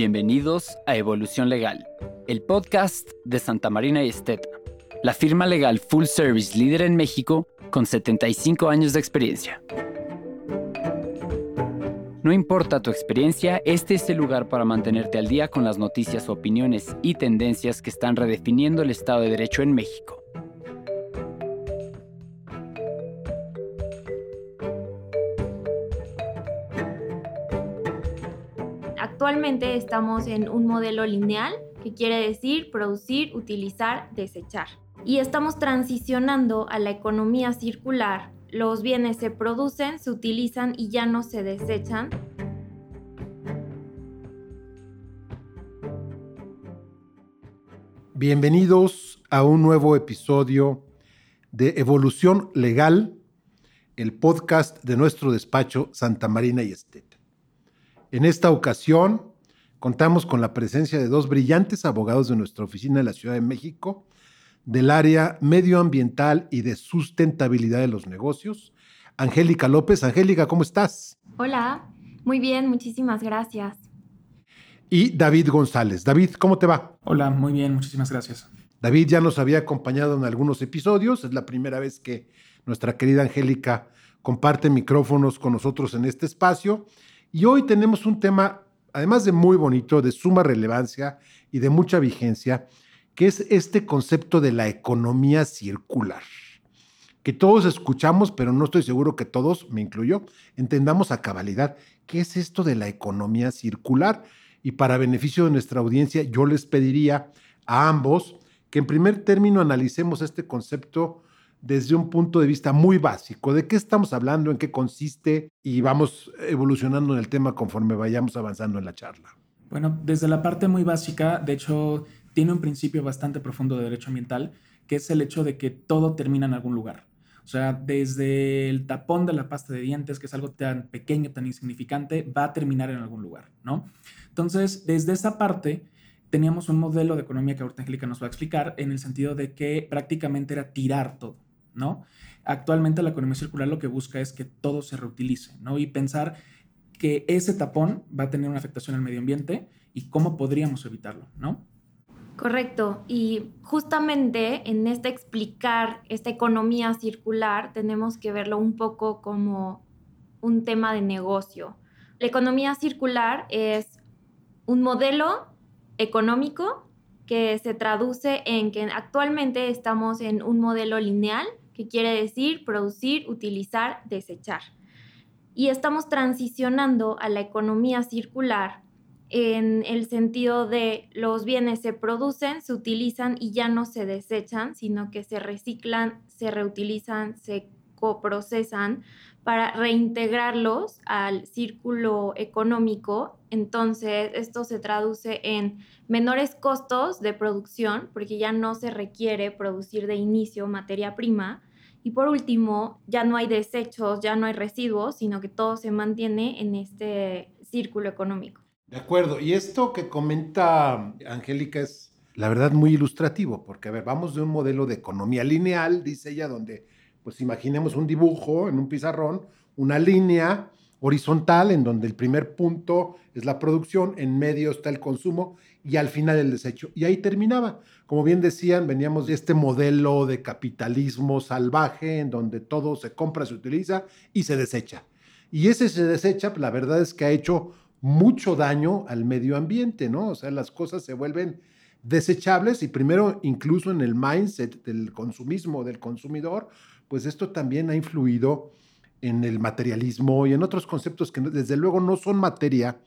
Bienvenidos a Evolución Legal, el podcast de Santa Marina y Esteta, la firma legal full service líder en México con 75 años de experiencia. No importa tu experiencia, este es el lugar para mantenerte al día con las noticias, opiniones y tendencias que están redefiniendo el Estado de Derecho en México. Actualmente estamos en un modelo lineal, que quiere decir producir, utilizar, desechar. Y estamos transicionando a la economía circular. Los bienes se producen, se utilizan y ya no se desechan. Bienvenidos a un nuevo episodio de Evolución Legal, el podcast de nuestro despacho Santa Marina y Estet. En esta ocasión, contamos con la presencia de dos brillantes abogados de nuestra oficina en la Ciudad de México, del área medioambiental y de sustentabilidad de los negocios. Angélica López. Angélica, ¿cómo estás? Hola, muy bien, muchísimas gracias. Y David González. David, ¿cómo te va? Hola, muy bien, muchísimas gracias. David ya nos había acompañado en algunos episodios, es la primera vez que nuestra querida Angélica comparte micrófonos con nosotros en este espacio y hoy tenemos un tema, además de muy bonito, de suma relevancia y de mucha vigencia, que es este concepto de la economía circular, que todos escuchamos, pero no estoy seguro que todos, me incluyo, entendamos a cabalidad qué es esto de la economía circular. Y para beneficio de nuestra audiencia, yo les pediría a ambos que en primer término analicemos este concepto desde un punto de vista muy básico. ¿De qué estamos hablando? ¿En qué consiste? Y vamos evolucionando en el tema conforme vayamos avanzando en la charla. Bueno, desde la parte muy básica, de hecho, tiene un principio bastante profundo de derecho ambiental, que es el hecho de que todo termina en algún lugar. O sea, desde el tapón de la pasta de dientes, que es algo tan pequeño, tan insignificante, va a terminar en algún lugar, ¿no? Entonces, desde esa parte, teníamos un modelo de economía que ahorita Angélica nos va a explicar, en el sentido de que prácticamente era tirar todo. ¿No? Actualmente la economía circular lo que busca es que todo se reutilice, ¿no? Y pensar que ese tapón va a tener una afectación al medio ambiente y cómo podríamos evitarlo, ¿no? Correcto. Y justamente en este explicar esta economía circular tenemos que verlo un poco como un tema de negocio. La economía circular es un modelo económico que se traduce en que actualmente estamos en un modelo lineal que quiere decir producir, utilizar, desechar. Y estamos transicionando a la economía circular en el sentido de los bienes se producen, se utilizan y ya no se desechan, sino que se reciclan, se reutilizan, se coprocesan para reintegrarlos al círculo económico. Entonces, esto se traduce en menores costos de producción, porque ya no se requiere producir de inicio materia prima, y por último, ya no hay desechos, ya no hay residuos, sino que todo se mantiene en este círculo económico. De acuerdo. Y esto que comenta Angélica es, la verdad, muy ilustrativo, porque, a ver, vamos de un modelo de economía lineal, dice ella, donde, pues imaginemos un dibujo en un pizarrón, una línea horizontal en donde el primer punto es la producción, en medio está el consumo y al final el desecho. Y ahí terminaba. Como bien decían, veníamos de este modelo de capitalismo salvaje en donde todo se compra, se utiliza y se desecha. Y ese se desecha, la verdad es que ha hecho mucho daño al medio ambiente, ¿no? O sea, las cosas se vuelven desechables y primero incluso en el mindset del consumismo del consumidor, pues esto también ha influido en el materialismo y en otros conceptos que desde luego no son materia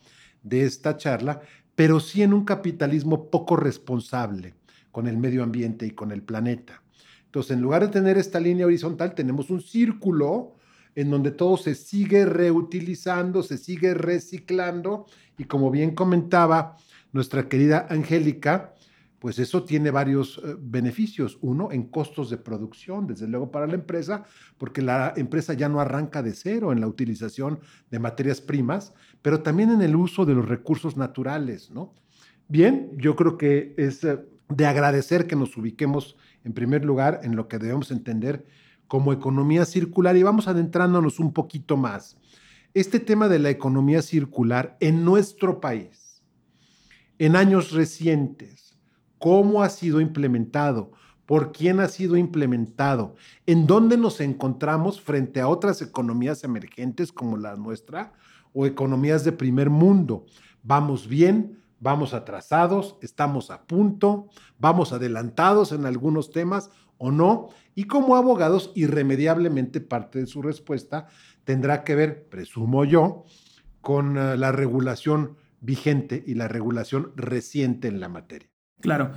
de esta charla, pero sí en un capitalismo poco responsable con el medio ambiente y con el planeta. Entonces, en lugar de tener esta línea horizontal, tenemos un círculo en donde todo se sigue reutilizando, se sigue reciclando y como bien comentaba nuestra querida Angélica, pues eso tiene varios eh, beneficios. Uno, en costos de producción, desde luego para la empresa, porque la empresa ya no arranca de cero en la utilización de materias primas, pero también en el uso de los recursos naturales, ¿no? Bien, yo creo que es eh, de agradecer que nos ubiquemos en primer lugar en lo que debemos entender como economía circular y vamos adentrándonos un poquito más. Este tema de la economía circular en nuestro país en años recientes, cómo ha sido implementado, por quién ha sido implementado, en dónde nos encontramos frente a otras economías emergentes como la nuestra o economías de primer mundo. ¿Vamos bien? ¿Vamos atrasados? ¿Estamos a punto? ¿Vamos adelantados en algunos temas o no? Y como abogados, irremediablemente parte de su respuesta tendrá que ver, presumo yo, con eh, la regulación vigente y la regulación reciente en la materia. Claro.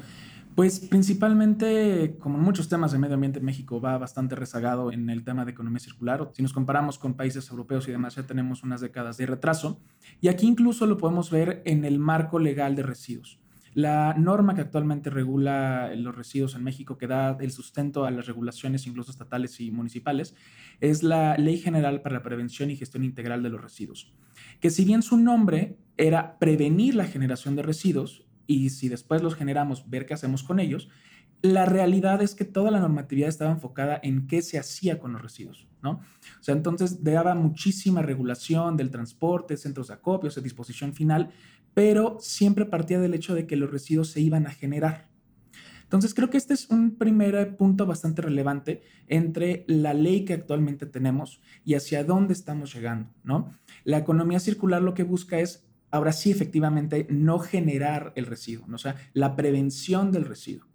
Pues principalmente, como en muchos temas de medio ambiente, México va bastante rezagado en el tema de economía circular. Si nos comparamos con países europeos y demás, ya tenemos unas décadas de retraso. Y aquí incluso lo podemos ver en el marco legal de residuos. La norma que actualmente regula los residuos en México, que da el sustento a las regulaciones incluso estatales y municipales, es la Ley General para la Prevención y Gestión Integral de los Residuos, que si bien su nombre era prevenir la generación de residuos, y si después los generamos, ver qué hacemos con ellos, la realidad es que toda la normatividad estaba enfocada en qué se hacía con los residuos, ¿no? O sea, entonces daba muchísima regulación del transporte, centros de acopios, de disposición final, pero siempre partía del hecho de que los residuos se iban a generar. Entonces, creo que este es un primer punto bastante relevante entre la ley que actualmente tenemos y hacia dónde estamos llegando, ¿no? La economía circular lo que busca es ahora sí efectivamente no generar el residuo, o sea, la prevención del residuo.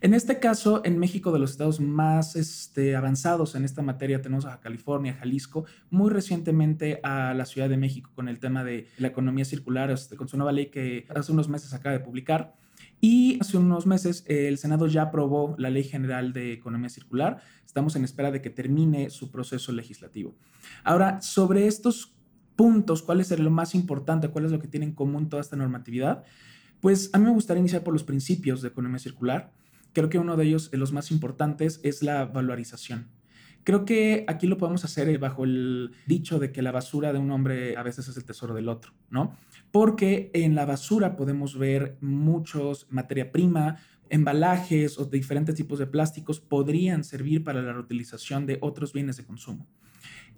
En este caso, en México, de los estados más este, avanzados en esta materia, tenemos a California, Jalisco, muy recientemente a la Ciudad de México con el tema de la economía circular, este, con su nueva ley que hace unos meses acaba de publicar. Y hace unos meses el Senado ya aprobó la Ley General de Economía Circular. Estamos en espera de que termine su proceso legislativo. Ahora, sobre estos puntos, cuál es lo más importante, cuál es lo que tiene en común toda esta normatividad, pues a mí me gustaría iniciar por los principios de economía circular. Creo que uno de ellos, de los más importantes, es la valorización. Creo que aquí lo podemos hacer eh, bajo el dicho de que la basura de un hombre a veces es el tesoro del otro, ¿no? Porque en la basura podemos ver muchos materia prima, embalajes o diferentes tipos de plásticos podrían servir para la reutilización de otros bienes de consumo.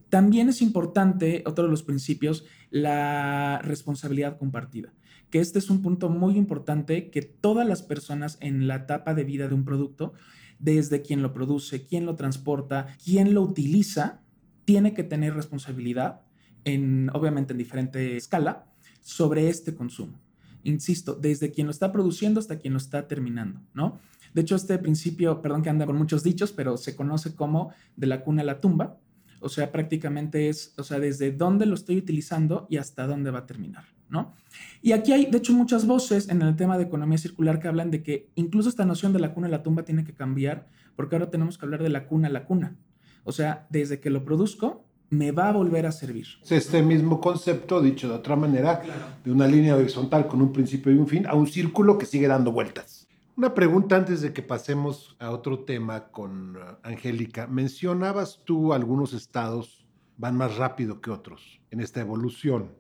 También es importante, otro de los principios, la responsabilidad compartida, que este es un punto muy importante que todas las personas en la etapa de vida de un producto, desde quien lo produce, quien lo transporta, quien lo utiliza, tiene que tener responsabilidad, en, obviamente en diferente escala, sobre este consumo. Insisto, desde quien lo está produciendo hasta quien lo está terminando, ¿no? De hecho, este principio, perdón que anda con muchos dichos, pero se conoce como de la cuna a la tumba, o sea, prácticamente es, o sea, desde dónde lo estoy utilizando y hasta dónde va a terminar, ¿no? Y aquí hay, de hecho, muchas voces en el tema de economía circular que hablan de que incluso esta noción de la cuna a la tumba tiene que cambiar, porque ahora tenemos que hablar de la cuna a la cuna. O sea, desde que lo produzco, me va a volver a servir. Este mismo concepto, dicho de otra manera, de una línea horizontal con un principio y un fin, a un círculo que sigue dando vueltas. Una pregunta antes de que pasemos a otro tema con uh, Angélica. Mencionabas tú algunos estados van más rápido que otros en esta evolución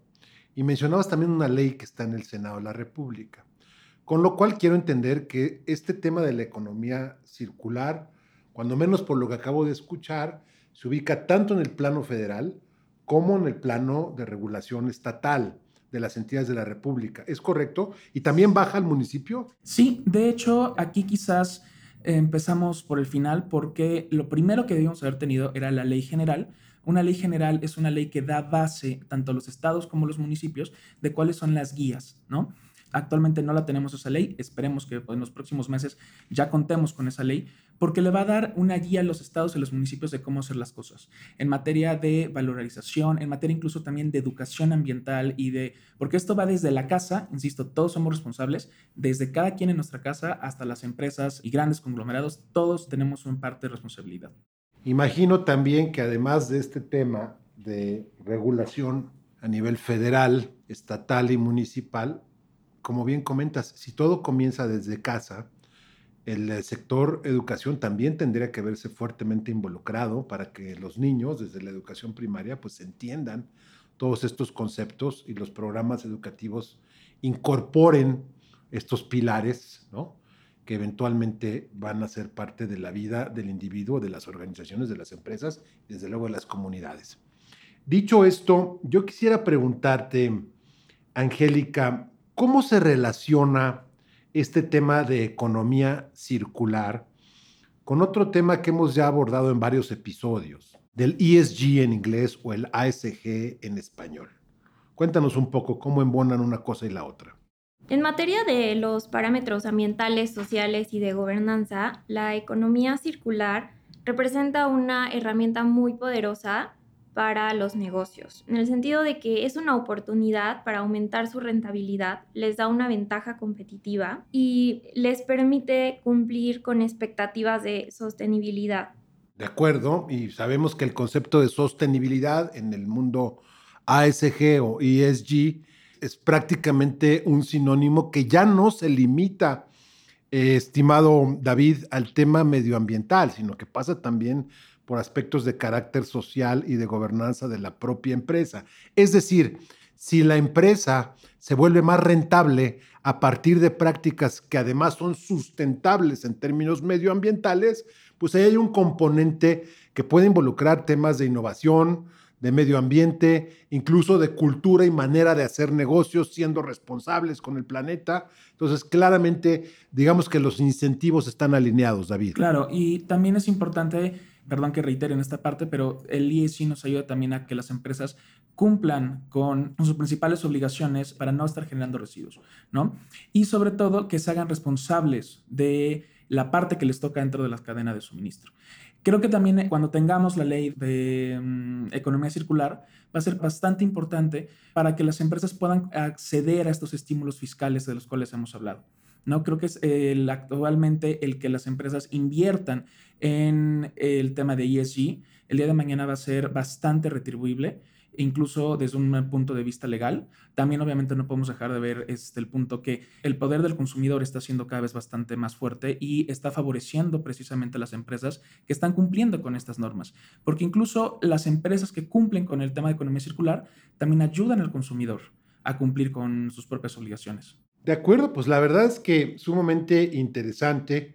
y mencionabas también una ley que está en el Senado de la República. Con lo cual quiero entender que este tema de la economía circular, cuando menos por lo que acabo de escuchar, se ubica tanto en el plano federal como en el plano de regulación estatal de las entidades de la República. ¿Es correcto? ¿Y también baja al municipio? Sí, de hecho, aquí quizás empezamos por el final porque lo primero que debíamos haber tenido era la ley general. Una ley general es una ley que da base tanto a los estados como a los municipios de cuáles son las guías, ¿no? Actualmente no la tenemos esa ley, esperemos que en los próximos meses ya contemos con esa ley, porque le va a dar una guía a los estados y los municipios de cómo hacer las cosas, en materia de valorización, en materia incluso también de educación ambiental y de, porque esto va desde la casa, insisto, todos somos responsables, desde cada quien en nuestra casa hasta las empresas y grandes conglomerados, todos tenemos una parte de responsabilidad. Imagino también que además de este tema de regulación a nivel federal, estatal y municipal, como bien comentas, si todo comienza desde casa, el eh, sector educación también tendría que verse fuertemente involucrado para que los niños desde la educación primaria pues entiendan todos estos conceptos y los programas educativos incorporen estos pilares, ¿no? que eventualmente van a ser parte de la vida del individuo, de las organizaciones, de las empresas y desde luego de las comunidades. Dicho esto, yo quisiera preguntarte, Angélica, ¿Cómo se relaciona este tema de economía circular con otro tema que hemos ya abordado en varios episodios, del ESG en inglés o el ASG en español? Cuéntanos un poco cómo embonan una cosa y la otra. En materia de los parámetros ambientales, sociales y de gobernanza, la economía circular representa una herramienta muy poderosa para los negocios, en el sentido de que es una oportunidad para aumentar su rentabilidad, les da una ventaja competitiva y les permite cumplir con expectativas de sostenibilidad. De acuerdo, y sabemos que el concepto de sostenibilidad en el mundo ASG o ESG es prácticamente un sinónimo que ya no se limita, eh, estimado David, al tema medioambiental, sino que pasa también por aspectos de carácter social y de gobernanza de la propia empresa. Es decir, si la empresa se vuelve más rentable a partir de prácticas que además son sustentables en términos medioambientales, pues ahí hay un componente que puede involucrar temas de innovación, de medio ambiente, incluso de cultura y manera de hacer negocios siendo responsables con el planeta. Entonces, claramente, digamos que los incentivos están alineados, David. Claro, y también es importante perdón que reitere en esta parte, pero el ESG nos ayuda también a que las empresas cumplan con sus principales obligaciones para no estar generando residuos, ¿no? Y sobre todo que se hagan responsables de la parte que les toca dentro de la cadena de suministro. Creo que también eh, cuando tengamos la ley de mm, economía circular va a ser bastante importante para que las empresas puedan acceder a estos estímulos fiscales de los cuales hemos hablado. ¿No? Creo que es el, actualmente el que las empresas inviertan en el tema de ESG, el día de mañana va a ser bastante retribuible, incluso desde un punto de vista legal. También obviamente no podemos dejar de ver este, el punto que el poder del consumidor está siendo cada vez bastante más fuerte y está favoreciendo precisamente a las empresas que están cumpliendo con estas normas. Porque incluso las empresas que cumplen con el tema de economía circular también ayudan al consumidor a cumplir con sus propias obligaciones. De acuerdo, pues la verdad es que sumamente interesante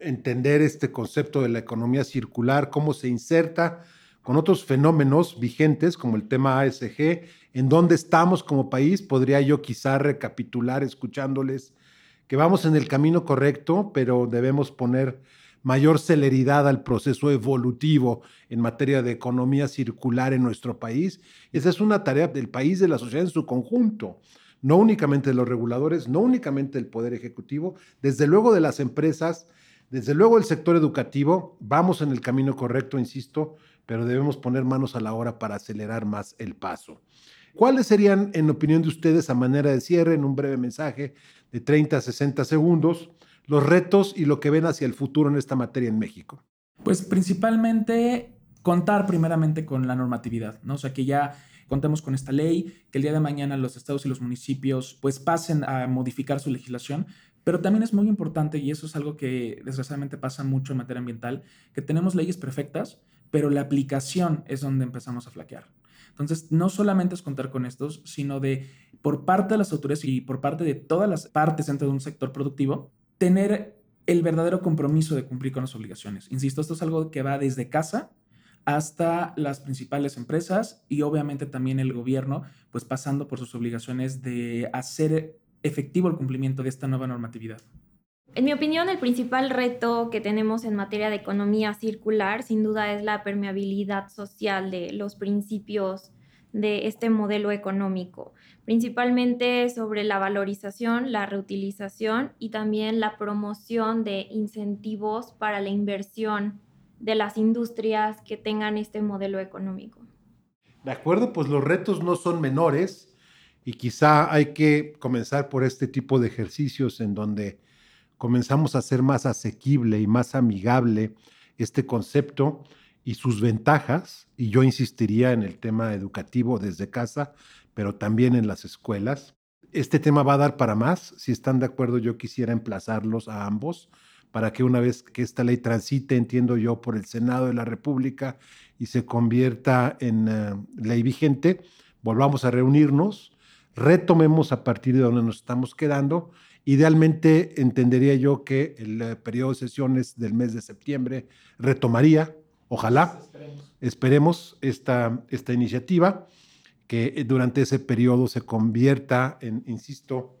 entender este concepto de la economía circular, cómo se inserta con otros fenómenos vigentes como el tema ASG, en dónde estamos como país, podría yo quizá recapitular escuchándoles que vamos en el camino correcto, pero debemos poner mayor celeridad al proceso evolutivo en materia de economía circular en nuestro país. Esa es una tarea del país, de la sociedad en su conjunto no únicamente de los reguladores, no únicamente del Poder Ejecutivo, desde luego de las empresas, desde luego el sector educativo, vamos en el camino correcto, insisto, pero debemos poner manos a la obra para acelerar más el paso. ¿Cuáles serían, en opinión de ustedes, a manera de cierre, en un breve mensaje de 30 a 60 segundos, los retos y lo que ven hacia el futuro en esta materia en México? Pues principalmente contar primeramente con la normatividad, ¿no? O sea, que ya contemos con esta ley, que el día de mañana los estados y los municipios pues pasen a modificar su legislación, pero también es muy importante, y eso es algo que desgraciadamente pasa mucho en materia ambiental, que tenemos leyes perfectas, pero la aplicación es donde empezamos a flaquear. Entonces, no solamente es contar con estos, sino de por parte de las autoridades y por parte de todas las partes dentro de un sector productivo, tener el verdadero compromiso de cumplir con las obligaciones. Insisto, esto es algo que va desde casa hasta las principales empresas y obviamente también el gobierno, pues pasando por sus obligaciones de hacer efectivo el cumplimiento de esta nueva normatividad. En mi opinión, el principal reto que tenemos en materia de economía circular, sin duda, es la permeabilidad social de los principios de este modelo económico, principalmente sobre la valorización, la reutilización y también la promoción de incentivos para la inversión de las industrias que tengan este modelo económico. De acuerdo, pues los retos no son menores y quizá hay que comenzar por este tipo de ejercicios en donde comenzamos a hacer más asequible y más amigable este concepto y sus ventajas, y yo insistiría en el tema educativo desde casa, pero también en las escuelas. Este tema va a dar para más, si están de acuerdo yo quisiera emplazarlos a ambos para que una vez que esta ley transite, entiendo yo, por el Senado de la República y se convierta en eh, ley vigente, volvamos a reunirnos, retomemos a partir de donde nos estamos quedando. Idealmente entendería yo que el eh, periodo de sesiones del mes de septiembre retomaría, ojalá, esperemos, esta, esta iniciativa, que durante ese periodo se convierta en, insisto,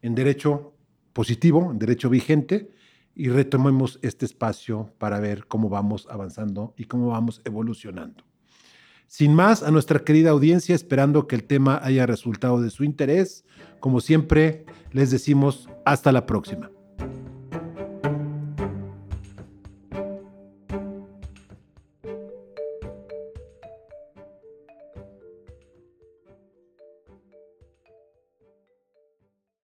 en derecho positivo, en derecho vigente, y retomemos este espacio para ver cómo vamos avanzando y cómo vamos evolucionando. Sin más, a nuestra querida audiencia, esperando que el tema haya resultado de su interés, como siempre, les decimos hasta la próxima.